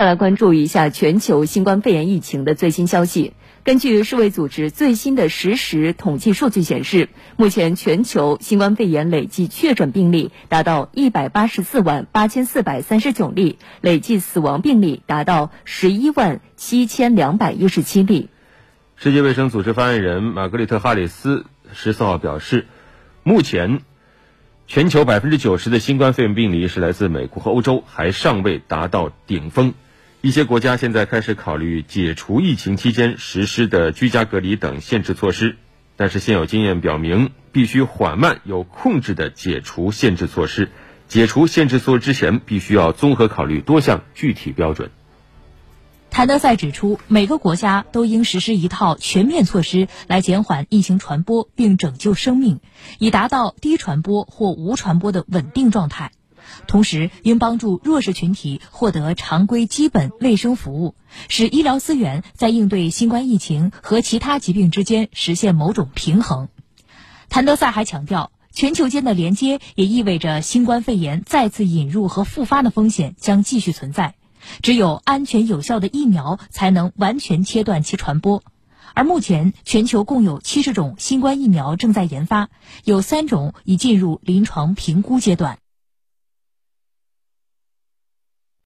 再来关注一下全球新冠肺炎疫情的最新消息。根据世卫组织最新的实时统计数据显示，目前全球新冠肺炎累计确诊病例达到一百八十四万八千四百三十九例，累计死亡病例达到十一万七千两百一十七例。世界卫生组织发言人玛格丽特·哈里斯十四号表示，目前全球百分之九十的新冠肺炎病例是来自美国和欧洲，还尚未达到顶峰。一些国家现在开始考虑解除疫情期间实施的居家隔离等限制措施，但是现有经验表明，必须缓慢、有控制的解除限制措施。解除限制措施之前，必须要综合考虑多项具体标准。谭德赛指出，每个国家都应实施一套全面措施来减缓疫情传播并拯救生命，以达到低传播或无传播的稳定状态。同时，应帮助弱势群体获得常规基本卫生服务，使医疗资源在应对新冠疫情和其他疾病之间实现某种平衡。谭德赛还强调，全球间的连接也意味着新冠肺炎再次引入和复发的风险将继续存在。只有安全有效的疫苗才能完全切断其传播。而目前，全球共有七十种新冠疫苗正在研发，有三种已进入临床评估阶段。